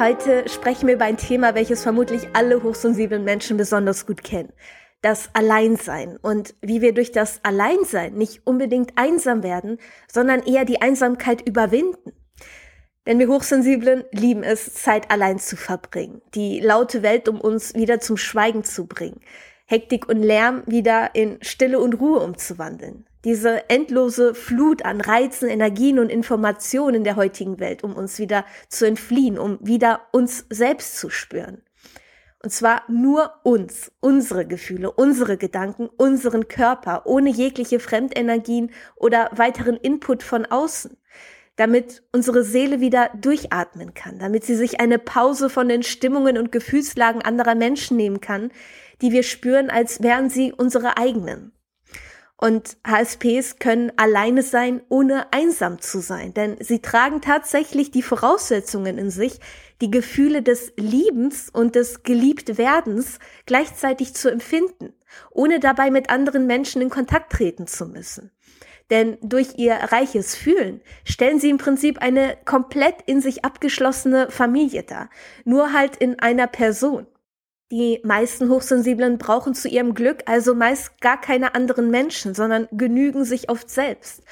Heute sprechen wir über ein Thema, welches vermutlich alle hochsensiblen Menschen besonders gut kennen. Das Alleinsein und wie wir durch das Alleinsein nicht unbedingt einsam werden, sondern eher die Einsamkeit überwinden. Denn wir Hochsensiblen lieben es, Zeit allein zu verbringen, die laute Welt um uns wieder zum Schweigen zu bringen, Hektik und Lärm wieder in Stille und Ruhe umzuwandeln. Diese endlose Flut an Reizen, Energien und Informationen in der heutigen Welt, um uns wieder zu entfliehen, um wieder uns selbst zu spüren. Und zwar nur uns, unsere Gefühle, unsere Gedanken, unseren Körper, ohne jegliche Fremdenergien oder weiteren Input von außen, damit unsere Seele wieder durchatmen kann, damit sie sich eine Pause von den Stimmungen und Gefühlslagen anderer Menschen nehmen kann, die wir spüren, als wären sie unsere eigenen. Und HSPs können alleine sein, ohne einsam zu sein, denn sie tragen tatsächlich die Voraussetzungen in sich, die Gefühle des Liebens und des Geliebtwerdens gleichzeitig zu empfinden, ohne dabei mit anderen Menschen in Kontakt treten zu müssen. Denn durch ihr reiches Fühlen stellen sie im Prinzip eine komplett in sich abgeschlossene Familie dar, nur halt in einer Person. Die meisten Hochsensiblen brauchen zu ihrem Glück also meist gar keine anderen Menschen, sondern genügen sich oft selbst.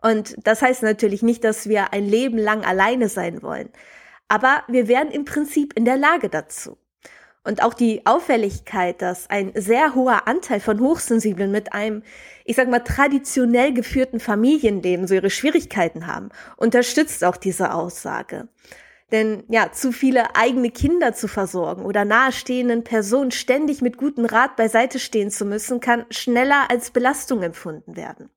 Und das heißt natürlich nicht, dass wir ein Leben lang alleine sein wollen. Aber wir wären im Prinzip in der Lage dazu. Und auch die Auffälligkeit, dass ein sehr hoher Anteil von Hochsensiblen mit einem, ich sag mal, traditionell geführten Familienleben so ihre Schwierigkeiten haben, unterstützt auch diese Aussage. Denn ja, zu viele eigene Kinder zu versorgen oder nahestehenden Personen ständig mit gutem Rat beiseite stehen zu müssen, kann schneller als Belastung empfunden werden.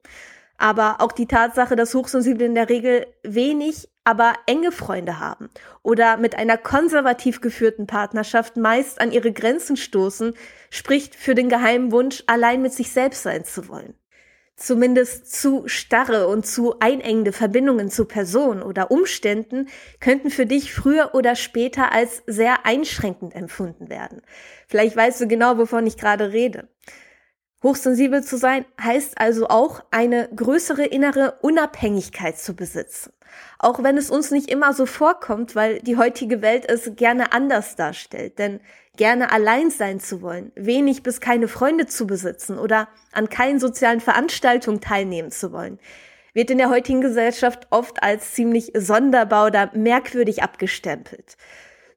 Aber auch die Tatsache, dass Hochsensible in der Regel wenig, aber enge Freunde haben oder mit einer konservativ geführten Partnerschaft meist an ihre Grenzen stoßen, spricht für den geheimen Wunsch, allein mit sich selbst sein zu wollen zumindest zu starre und zu einengende Verbindungen zu Personen oder Umständen könnten für dich früher oder später als sehr einschränkend empfunden werden. Vielleicht weißt du genau, wovon ich gerade rede. Hochsensibel zu sein heißt also auch eine größere innere Unabhängigkeit zu besitzen. Auch wenn es uns nicht immer so vorkommt, weil die heutige Welt es gerne anders darstellt. Denn gerne allein sein zu wollen, wenig bis keine Freunde zu besitzen oder an keinen sozialen Veranstaltungen teilnehmen zu wollen, wird in der heutigen Gesellschaft oft als ziemlich sonderbar oder merkwürdig abgestempelt.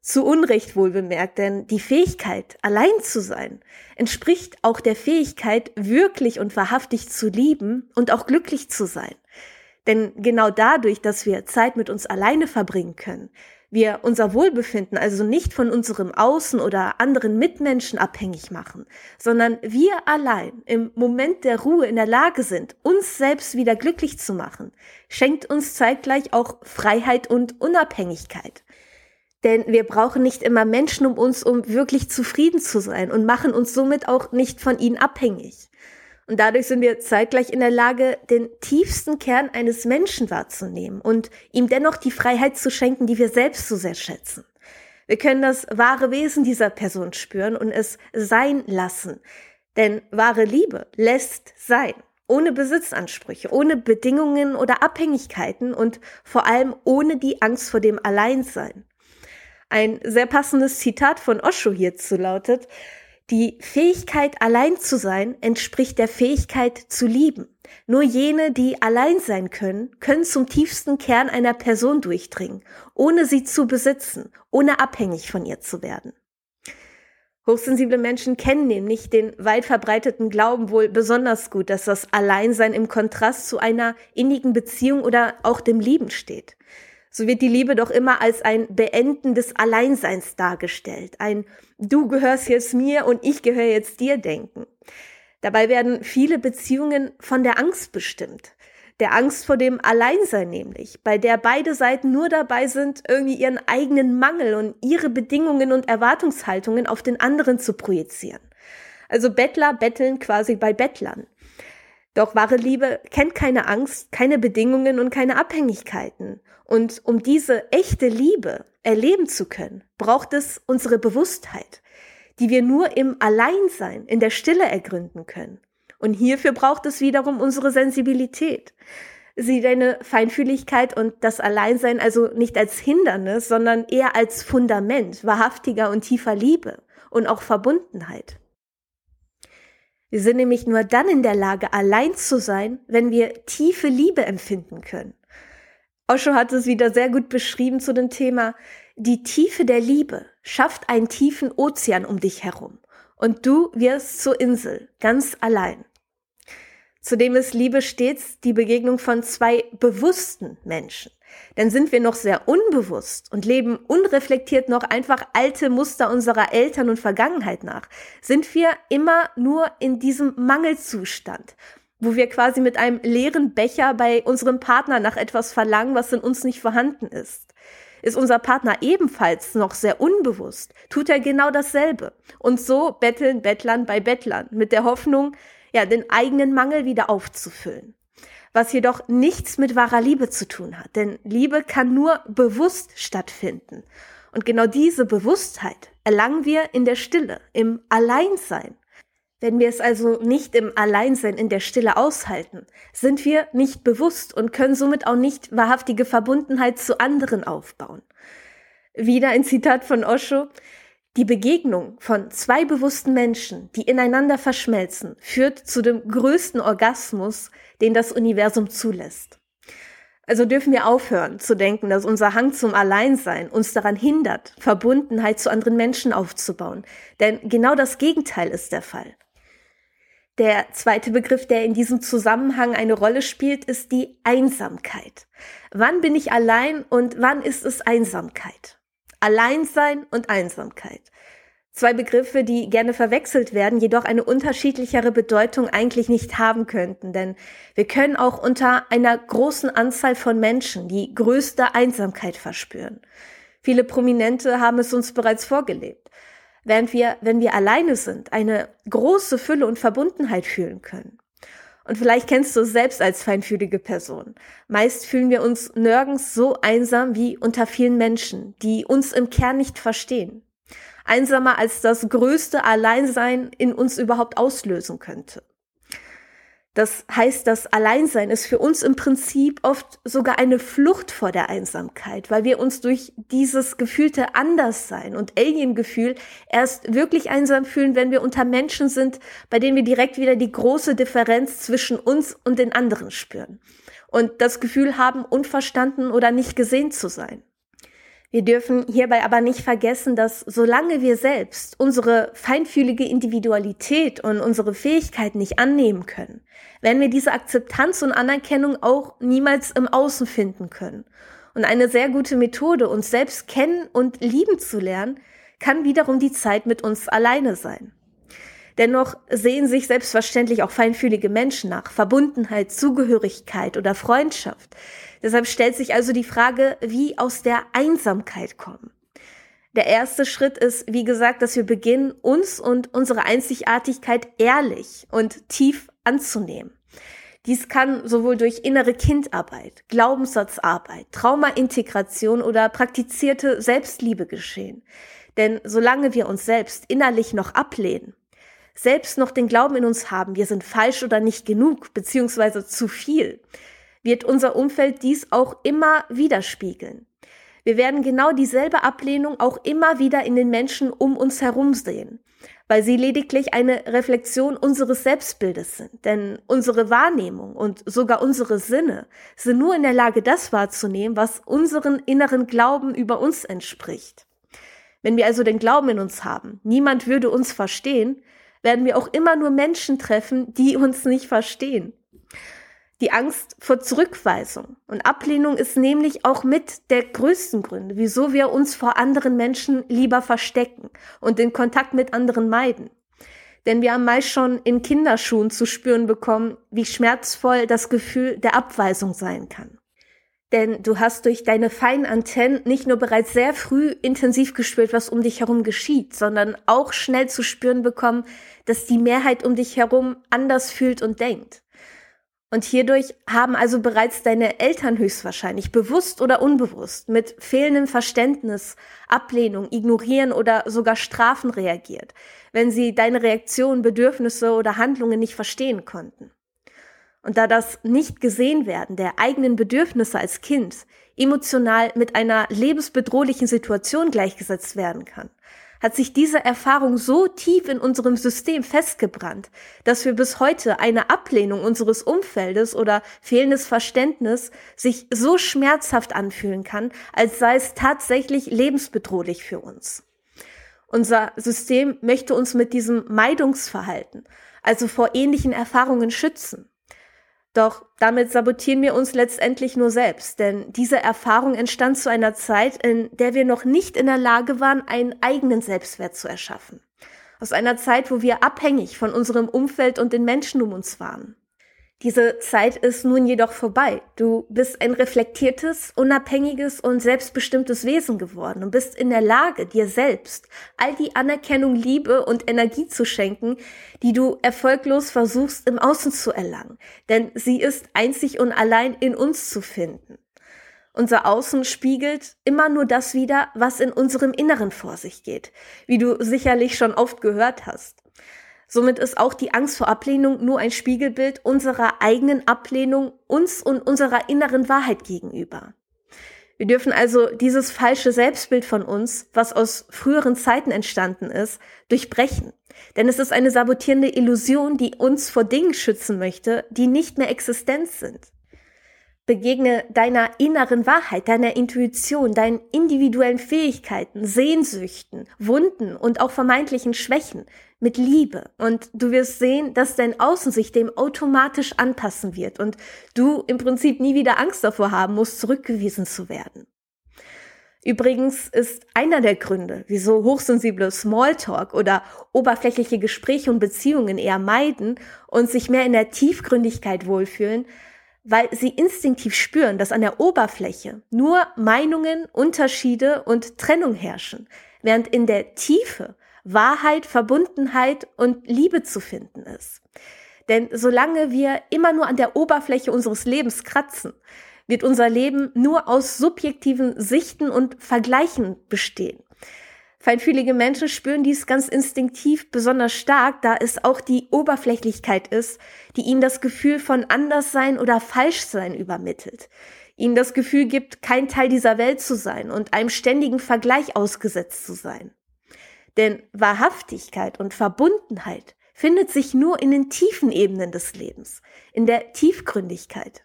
Zu Unrecht wohl bemerkt, denn die Fähigkeit, allein zu sein, entspricht auch der Fähigkeit, wirklich und wahrhaftig zu lieben und auch glücklich zu sein. Denn genau dadurch, dass wir Zeit mit uns alleine verbringen können, wir unser Wohlbefinden also nicht von unserem Außen oder anderen Mitmenschen abhängig machen, sondern wir allein im Moment der Ruhe in der Lage sind, uns selbst wieder glücklich zu machen, schenkt uns zeitgleich auch Freiheit und Unabhängigkeit. Denn wir brauchen nicht immer Menschen um uns, um wirklich zufrieden zu sein und machen uns somit auch nicht von ihnen abhängig. Und dadurch sind wir zeitgleich in der Lage, den tiefsten Kern eines Menschen wahrzunehmen und ihm dennoch die Freiheit zu schenken, die wir selbst so sehr schätzen. Wir können das wahre Wesen dieser Person spüren und es sein lassen. Denn wahre Liebe lässt sein. Ohne Besitzansprüche, ohne Bedingungen oder Abhängigkeiten und vor allem ohne die Angst vor dem Alleinsein. Ein sehr passendes Zitat von Osho hierzu lautet, die Fähigkeit, allein zu sein, entspricht der Fähigkeit zu lieben. Nur jene, die allein sein können, können zum tiefsten Kern einer Person durchdringen, ohne sie zu besitzen, ohne abhängig von ihr zu werden. Hochsensible Menschen kennen nämlich den weit verbreiteten Glauben wohl besonders gut, dass das Alleinsein im Kontrast zu einer innigen Beziehung oder auch dem Lieben steht so wird die Liebe doch immer als ein Beenden des Alleinseins dargestellt. Ein Du gehörst jetzt mir und ich gehöre jetzt dir denken. Dabei werden viele Beziehungen von der Angst bestimmt. Der Angst vor dem Alleinsein nämlich, bei der beide Seiten nur dabei sind, irgendwie ihren eigenen Mangel und ihre Bedingungen und Erwartungshaltungen auf den anderen zu projizieren. Also Bettler betteln quasi bei Bettlern. Doch wahre Liebe kennt keine Angst, keine Bedingungen und keine Abhängigkeiten. Und um diese echte Liebe erleben zu können, braucht es unsere Bewusstheit, die wir nur im Alleinsein, in der Stille ergründen können. Und hierfür braucht es wiederum unsere Sensibilität. Sieh deine Feinfühligkeit und das Alleinsein also nicht als Hindernis, sondern eher als Fundament wahrhaftiger und tiefer Liebe und auch Verbundenheit. Wir sind nämlich nur dann in der Lage, allein zu sein, wenn wir tiefe Liebe empfinden können. Osho hat es wieder sehr gut beschrieben zu dem Thema, die Tiefe der Liebe schafft einen tiefen Ozean um dich herum und du wirst zur Insel, ganz allein. Zudem ist Liebe stets die Begegnung von zwei bewussten Menschen. Denn sind wir noch sehr unbewusst und leben unreflektiert noch einfach alte Muster unserer Eltern und Vergangenheit nach, sind wir immer nur in diesem Mangelzustand, wo wir quasi mit einem leeren Becher bei unserem Partner nach etwas verlangen, was in uns nicht vorhanden ist. Ist unser Partner ebenfalls noch sehr unbewusst, tut er genau dasselbe. Und so betteln Bettlern bei Bettlern mit der Hoffnung, ja, den eigenen Mangel wieder aufzufüllen. Was jedoch nichts mit wahrer Liebe zu tun hat, denn Liebe kann nur bewusst stattfinden. Und genau diese Bewusstheit erlangen wir in der Stille, im Alleinsein. Wenn wir es also nicht im Alleinsein in der Stille aushalten, sind wir nicht bewusst und können somit auch nicht wahrhaftige Verbundenheit zu anderen aufbauen. Wieder ein Zitat von Osho. Die Begegnung von zwei bewussten Menschen, die ineinander verschmelzen, führt zu dem größten Orgasmus, den das Universum zulässt. Also dürfen wir aufhören zu denken, dass unser Hang zum Alleinsein uns daran hindert, Verbundenheit zu anderen Menschen aufzubauen. Denn genau das Gegenteil ist der Fall. Der zweite Begriff, der in diesem Zusammenhang eine Rolle spielt, ist die Einsamkeit. Wann bin ich allein und wann ist es Einsamkeit? Alleinsein und Einsamkeit. Zwei Begriffe, die gerne verwechselt werden, jedoch eine unterschiedlichere Bedeutung eigentlich nicht haben könnten, denn wir können auch unter einer großen Anzahl von Menschen die größte Einsamkeit verspüren. Viele Prominente haben es uns bereits vorgelebt, während wir, wenn wir alleine sind, eine große Fülle und Verbundenheit fühlen können. Und vielleicht kennst du es selbst als feinfühlige Person. Meist fühlen wir uns nirgends so einsam wie unter vielen Menschen, die uns im Kern nicht verstehen. Einsamer als das größte Alleinsein in uns überhaupt auslösen könnte. Das heißt, das Alleinsein ist für uns im Prinzip oft sogar eine Flucht vor der Einsamkeit, weil wir uns durch dieses gefühlte Anderssein und Alien-Gefühl erst wirklich einsam fühlen, wenn wir unter Menschen sind, bei denen wir direkt wieder die große Differenz zwischen uns und den anderen spüren und das Gefühl haben, unverstanden oder nicht gesehen zu sein. Wir dürfen hierbei aber nicht vergessen, dass solange wir selbst unsere feinfühlige Individualität und unsere Fähigkeiten nicht annehmen können, werden wir diese Akzeptanz und Anerkennung auch niemals im Außen finden können. Und eine sehr gute Methode, uns selbst kennen und lieben zu lernen, kann wiederum die Zeit mit uns alleine sein. Dennoch sehen sich selbstverständlich auch feinfühlige Menschen nach Verbundenheit, Zugehörigkeit oder Freundschaft. Deshalb stellt sich also die Frage, wie aus der Einsamkeit kommen. Der erste Schritt ist, wie gesagt, dass wir beginnen, uns und unsere Einzigartigkeit ehrlich und tief anzunehmen. Dies kann sowohl durch innere Kindarbeit, Glaubenssatzarbeit, Traumaintegration oder praktizierte Selbstliebe geschehen. Denn solange wir uns selbst innerlich noch ablehnen, selbst noch den Glauben in uns haben, wir sind falsch oder nicht genug, beziehungsweise zu viel, wird unser Umfeld dies auch immer widerspiegeln. Wir werden genau dieselbe Ablehnung auch immer wieder in den Menschen um uns herum sehen, weil sie lediglich eine Reflexion unseres Selbstbildes sind. Denn unsere Wahrnehmung und sogar unsere Sinne sind nur in der Lage, das wahrzunehmen, was unseren inneren Glauben über uns entspricht. Wenn wir also den Glauben in uns haben, niemand würde uns verstehen, werden wir auch immer nur Menschen treffen, die uns nicht verstehen. Die Angst vor Zurückweisung und Ablehnung ist nämlich auch mit der größten Gründe, wieso wir uns vor anderen Menschen lieber verstecken und den Kontakt mit anderen meiden. Denn wir haben meist schon in Kinderschuhen zu spüren bekommen, wie schmerzvoll das Gefühl der Abweisung sein kann. Denn du hast durch deine feinen Antennen nicht nur bereits sehr früh intensiv gespürt, was um dich herum geschieht, sondern auch schnell zu spüren bekommen, dass die Mehrheit um dich herum anders fühlt und denkt. Und hierdurch haben also bereits deine Eltern höchstwahrscheinlich bewusst oder unbewusst mit fehlendem Verständnis, Ablehnung, Ignorieren oder sogar Strafen reagiert, wenn sie deine Reaktionen, Bedürfnisse oder Handlungen nicht verstehen konnten. Und da das nicht gesehen werden der eigenen Bedürfnisse als Kind emotional mit einer lebensbedrohlichen Situation gleichgesetzt werden kann, hat sich diese Erfahrung so tief in unserem System festgebrannt, dass wir bis heute eine Ablehnung unseres Umfeldes oder fehlendes Verständnis sich so schmerzhaft anfühlen kann, als sei es tatsächlich lebensbedrohlich für uns. Unser System möchte uns mit diesem Meidungsverhalten, also vor ähnlichen Erfahrungen schützen. Doch damit sabotieren wir uns letztendlich nur selbst, denn diese Erfahrung entstand zu einer Zeit, in der wir noch nicht in der Lage waren, einen eigenen Selbstwert zu erschaffen. Aus einer Zeit, wo wir abhängig von unserem Umfeld und den Menschen um uns waren. Diese Zeit ist nun jedoch vorbei. Du bist ein reflektiertes, unabhängiges und selbstbestimmtes Wesen geworden und bist in der Lage, dir selbst all die Anerkennung, Liebe und Energie zu schenken, die du erfolglos versuchst im Außen zu erlangen. Denn sie ist einzig und allein in uns zu finden. Unser Außen spiegelt immer nur das wider, was in unserem Inneren vor sich geht, wie du sicherlich schon oft gehört hast. Somit ist auch die Angst vor Ablehnung nur ein Spiegelbild unserer eigenen Ablehnung uns und unserer inneren Wahrheit gegenüber. Wir dürfen also dieses falsche Selbstbild von uns, was aus früheren Zeiten entstanden ist, durchbrechen. Denn es ist eine sabotierende Illusion, die uns vor Dingen schützen möchte, die nicht mehr existent sind. Begegne deiner inneren Wahrheit, deiner Intuition, deinen individuellen Fähigkeiten, Sehnsüchten, Wunden und auch vermeintlichen Schwächen mit Liebe. Und du wirst sehen, dass dein Außen sich dem automatisch anpassen wird und du im Prinzip nie wieder Angst davor haben musst, zurückgewiesen zu werden. Übrigens ist einer der Gründe, wieso hochsensible Smalltalk oder oberflächliche Gespräche und Beziehungen eher meiden und sich mehr in der Tiefgründigkeit wohlfühlen, weil sie instinktiv spüren, dass an der Oberfläche nur Meinungen, Unterschiede und Trennung herrschen, während in der Tiefe Wahrheit, Verbundenheit und Liebe zu finden ist. Denn solange wir immer nur an der Oberfläche unseres Lebens kratzen, wird unser Leben nur aus subjektiven Sichten und Vergleichen bestehen. Feinfühlige Menschen spüren dies ganz instinktiv besonders stark, da es auch die Oberflächlichkeit ist, die ihnen das Gefühl von Anderssein oder Falschsein übermittelt. Ihnen das Gefühl gibt, kein Teil dieser Welt zu sein und einem ständigen Vergleich ausgesetzt zu sein. Denn Wahrhaftigkeit und Verbundenheit findet sich nur in den tiefen Ebenen des Lebens, in der Tiefgründigkeit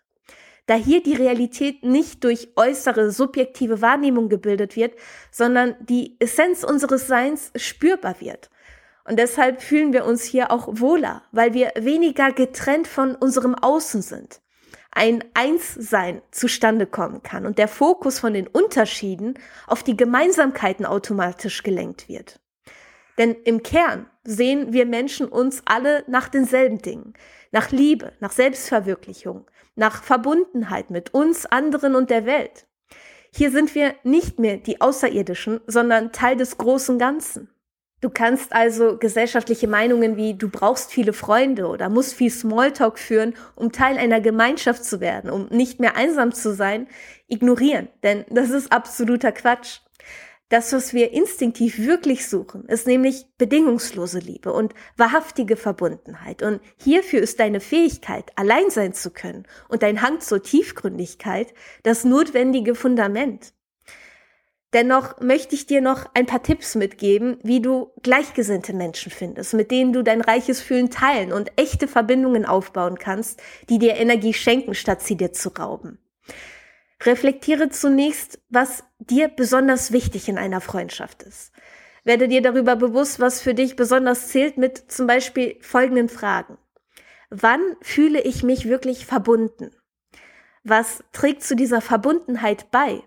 da hier die Realität nicht durch äußere subjektive Wahrnehmung gebildet wird, sondern die Essenz unseres Seins spürbar wird. Und deshalb fühlen wir uns hier auch wohler, weil wir weniger getrennt von unserem Außen sind. Ein Einssein zustande kommen kann und der Fokus von den Unterschieden auf die Gemeinsamkeiten automatisch gelenkt wird. Denn im Kern sehen wir Menschen uns alle nach denselben Dingen, nach Liebe, nach Selbstverwirklichung, nach Verbundenheit mit uns, anderen und der Welt. Hier sind wir nicht mehr die Außerirdischen, sondern Teil des großen Ganzen. Du kannst also gesellschaftliche Meinungen wie du brauchst viele Freunde oder musst viel Smalltalk führen, um Teil einer Gemeinschaft zu werden, um nicht mehr einsam zu sein, ignorieren, denn das ist absoluter Quatsch. Das, was wir instinktiv wirklich suchen, ist nämlich bedingungslose Liebe und wahrhaftige Verbundenheit. Und hierfür ist deine Fähigkeit, allein sein zu können und dein Hang zur Tiefgründigkeit das notwendige Fundament. Dennoch möchte ich dir noch ein paar Tipps mitgeben, wie du gleichgesinnte Menschen findest, mit denen du dein reiches Fühlen teilen und echte Verbindungen aufbauen kannst, die dir Energie schenken, statt sie dir zu rauben. Reflektiere zunächst, was dir besonders wichtig in einer Freundschaft ist. Werde dir darüber bewusst, was für dich besonders zählt mit zum Beispiel folgenden Fragen. Wann fühle ich mich wirklich verbunden? Was trägt zu dieser Verbundenheit bei?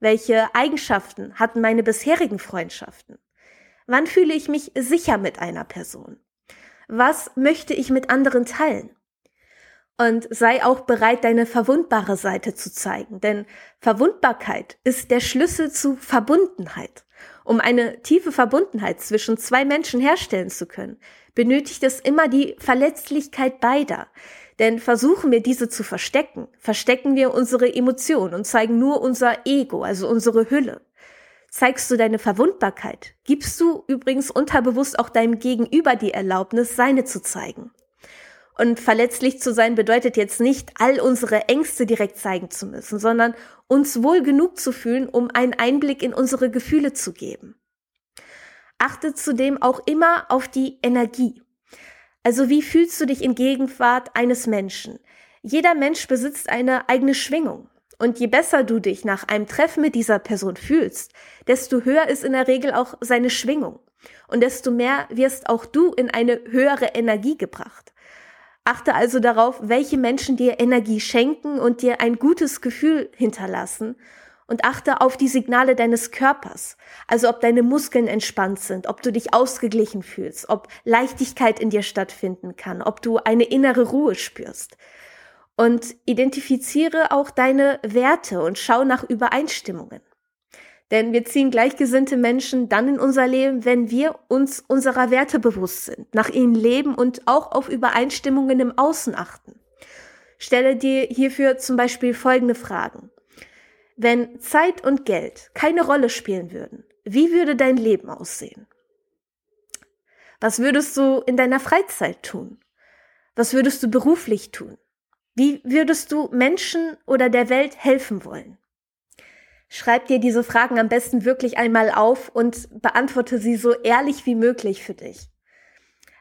Welche Eigenschaften hatten meine bisherigen Freundschaften? Wann fühle ich mich sicher mit einer Person? Was möchte ich mit anderen teilen? Und sei auch bereit, deine verwundbare Seite zu zeigen, denn Verwundbarkeit ist der Schlüssel zu Verbundenheit. Um eine tiefe Verbundenheit zwischen zwei Menschen herstellen zu können, benötigt es immer die Verletzlichkeit beider. Denn versuchen wir diese zu verstecken, verstecken wir unsere Emotionen und zeigen nur unser Ego, also unsere Hülle. Zeigst du deine Verwundbarkeit, gibst du übrigens unterbewusst auch deinem Gegenüber die Erlaubnis, seine zu zeigen. Und verletzlich zu sein bedeutet jetzt nicht, all unsere Ängste direkt zeigen zu müssen, sondern uns wohl genug zu fühlen, um einen Einblick in unsere Gefühle zu geben. Achte zudem auch immer auf die Energie. Also wie fühlst du dich in Gegenwart eines Menschen? Jeder Mensch besitzt eine eigene Schwingung. Und je besser du dich nach einem Treffen mit dieser Person fühlst, desto höher ist in der Regel auch seine Schwingung. Und desto mehr wirst auch du in eine höhere Energie gebracht. Achte also darauf, welche Menschen dir Energie schenken und dir ein gutes Gefühl hinterlassen. Und achte auf die Signale deines Körpers. Also ob deine Muskeln entspannt sind, ob du dich ausgeglichen fühlst, ob Leichtigkeit in dir stattfinden kann, ob du eine innere Ruhe spürst. Und identifiziere auch deine Werte und schau nach Übereinstimmungen. Denn wir ziehen gleichgesinnte Menschen dann in unser Leben, wenn wir uns unserer Werte bewusst sind, nach ihnen leben und auch auf Übereinstimmungen im Außen achten. Stelle dir hierfür zum Beispiel folgende Fragen. Wenn Zeit und Geld keine Rolle spielen würden, wie würde dein Leben aussehen? Was würdest du in deiner Freizeit tun? Was würdest du beruflich tun? Wie würdest du Menschen oder der Welt helfen wollen? Schreib dir diese Fragen am besten wirklich einmal auf und beantworte sie so ehrlich wie möglich für dich.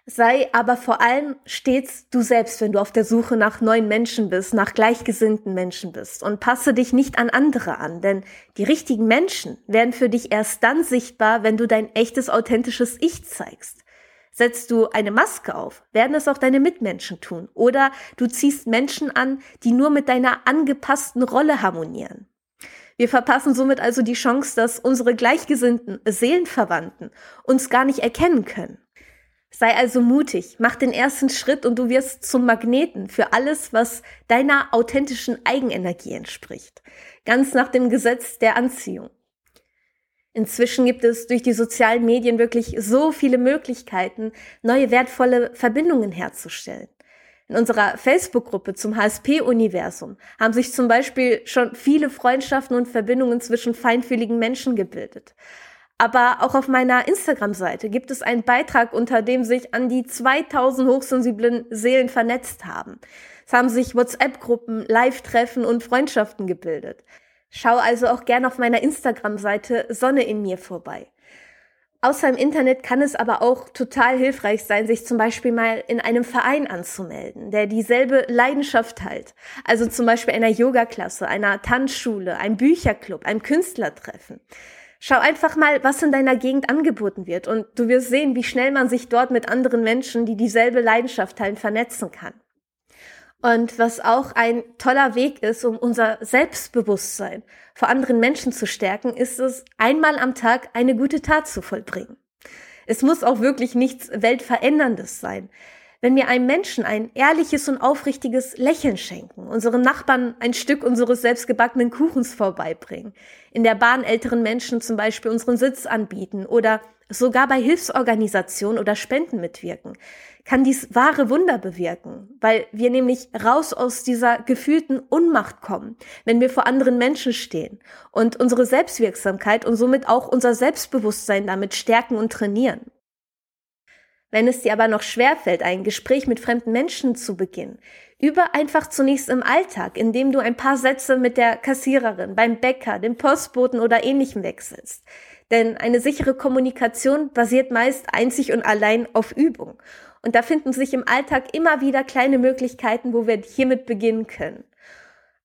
Sei aber vor allem stets du selbst, wenn du auf der Suche nach neuen Menschen bist, nach gleichgesinnten Menschen bist und passe dich nicht an andere an, denn die richtigen Menschen werden für dich erst dann sichtbar, wenn du dein echtes, authentisches Ich zeigst. Setzt du eine Maske auf, werden es auch deine Mitmenschen tun. Oder du ziehst Menschen an, die nur mit deiner angepassten Rolle harmonieren. Wir verpassen somit also die Chance, dass unsere gleichgesinnten Seelenverwandten uns gar nicht erkennen können. Sei also mutig, mach den ersten Schritt und du wirst zum Magneten für alles, was deiner authentischen Eigenenergie entspricht. Ganz nach dem Gesetz der Anziehung. Inzwischen gibt es durch die sozialen Medien wirklich so viele Möglichkeiten, neue wertvolle Verbindungen herzustellen. In unserer Facebook-Gruppe zum HSP-Universum haben sich zum Beispiel schon viele Freundschaften und Verbindungen zwischen feinfühligen Menschen gebildet. Aber auch auf meiner Instagram-Seite gibt es einen Beitrag, unter dem sich an die 2000 hochsensiblen Seelen vernetzt haben. Es haben sich WhatsApp-Gruppen, Live-Treffen und Freundschaften gebildet. Schau also auch gern auf meiner Instagram-Seite Sonne in mir vorbei. Außer im Internet kann es aber auch total hilfreich sein, sich zum Beispiel mal in einem Verein anzumelden, der dieselbe Leidenschaft teilt. Also zum Beispiel einer Yoga-Klasse, einer Tanzschule, einem Bücherclub, einem Künstlertreffen. Schau einfach mal, was in deiner Gegend angeboten wird und du wirst sehen, wie schnell man sich dort mit anderen Menschen, die dieselbe Leidenschaft teilen, vernetzen kann. Und was auch ein toller Weg ist, um unser Selbstbewusstsein vor anderen Menschen zu stärken, ist es, einmal am Tag eine gute Tat zu vollbringen. Es muss auch wirklich nichts Weltveränderndes sein. Wenn wir einem Menschen ein ehrliches und aufrichtiges Lächeln schenken, unseren Nachbarn ein Stück unseres selbstgebackenen Kuchens vorbeibringen, in der Bahn älteren Menschen zum Beispiel unseren Sitz anbieten oder sogar bei Hilfsorganisationen oder Spenden mitwirken, kann dies wahre Wunder bewirken, weil wir nämlich raus aus dieser gefühlten Unmacht kommen, wenn wir vor anderen Menschen stehen und unsere Selbstwirksamkeit und somit auch unser Selbstbewusstsein damit stärken und trainieren. Wenn es dir aber noch schwerfällt, ein Gespräch mit fremden Menschen zu beginnen, über einfach zunächst im Alltag, indem du ein paar Sätze mit der Kassiererin, beim Bäcker, dem Postboten oder ähnlichem wechselst. Denn eine sichere Kommunikation basiert meist einzig und allein auf Übung. Und da finden sich im Alltag immer wieder kleine Möglichkeiten, wo wir hiermit beginnen können.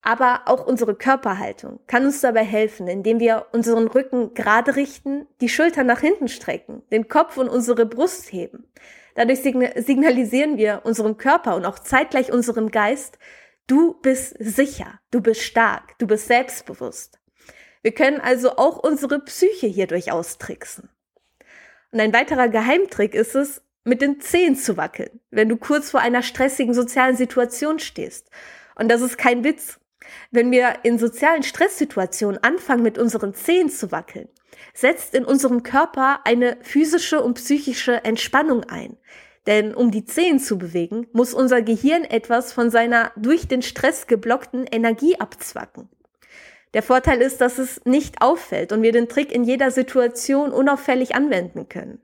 Aber auch unsere Körperhaltung kann uns dabei helfen, indem wir unseren Rücken gerade richten, die Schultern nach hinten strecken, den Kopf und unsere Brust heben. Dadurch signalisieren wir unserem Körper und auch zeitgleich unserem Geist, du bist sicher, du bist stark, du bist selbstbewusst. Wir können also auch unsere Psyche hierdurch austricksen. Und ein weiterer Geheimtrick ist es, mit den Zehen zu wackeln, wenn du kurz vor einer stressigen sozialen Situation stehst. Und das ist kein Witz. Wenn wir in sozialen Stresssituationen anfangen, mit unseren Zehen zu wackeln, setzt in unserem Körper eine physische und psychische Entspannung ein. Denn um die Zehen zu bewegen, muss unser Gehirn etwas von seiner durch den Stress geblockten Energie abzwacken. Der Vorteil ist, dass es nicht auffällt und wir den Trick in jeder Situation unauffällig anwenden können.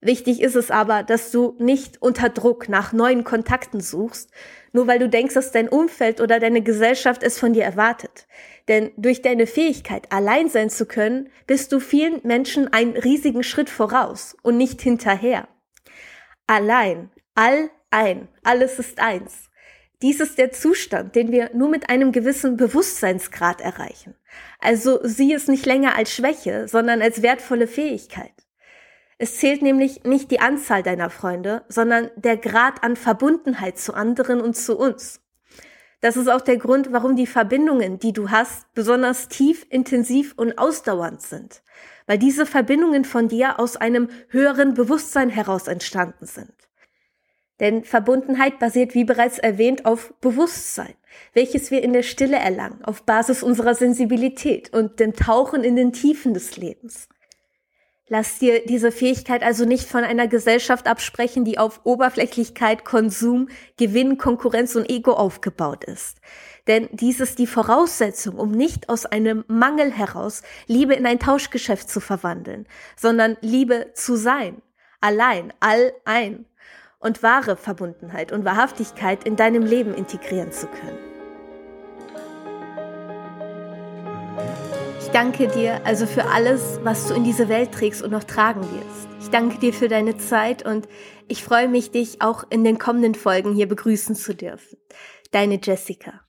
Wichtig ist es aber, dass du nicht unter Druck nach neuen Kontakten suchst, nur weil du denkst, dass dein Umfeld oder deine Gesellschaft es von dir erwartet. Denn durch deine Fähigkeit, allein sein zu können, bist du vielen Menschen einen riesigen Schritt voraus und nicht hinterher. Allein, all ein, alles ist eins. Dies ist der Zustand, den wir nur mit einem gewissen Bewusstseinsgrad erreichen. Also sieh es nicht länger als Schwäche, sondern als wertvolle Fähigkeit. Es zählt nämlich nicht die Anzahl deiner Freunde, sondern der Grad an Verbundenheit zu anderen und zu uns. Das ist auch der Grund, warum die Verbindungen, die du hast, besonders tief, intensiv und ausdauernd sind. Weil diese Verbindungen von dir aus einem höheren Bewusstsein heraus entstanden sind. Denn Verbundenheit basiert, wie bereits erwähnt, auf Bewusstsein, welches wir in der Stille erlangen, auf Basis unserer Sensibilität und dem Tauchen in den Tiefen des Lebens. Lass dir diese Fähigkeit also nicht von einer Gesellschaft absprechen, die auf Oberflächlichkeit, Konsum, Gewinn, Konkurrenz und Ego aufgebaut ist. Denn dies ist die Voraussetzung, um nicht aus einem Mangel heraus Liebe in ein Tauschgeschäft zu verwandeln, sondern Liebe zu sein, allein, all ein und wahre Verbundenheit und Wahrhaftigkeit in deinem Leben integrieren zu können. danke dir also für alles, was du in diese Welt trägst und noch tragen wirst. Ich danke dir für deine Zeit und ich freue mich, dich auch in den kommenden Folgen hier begrüßen zu dürfen. Deine Jessica.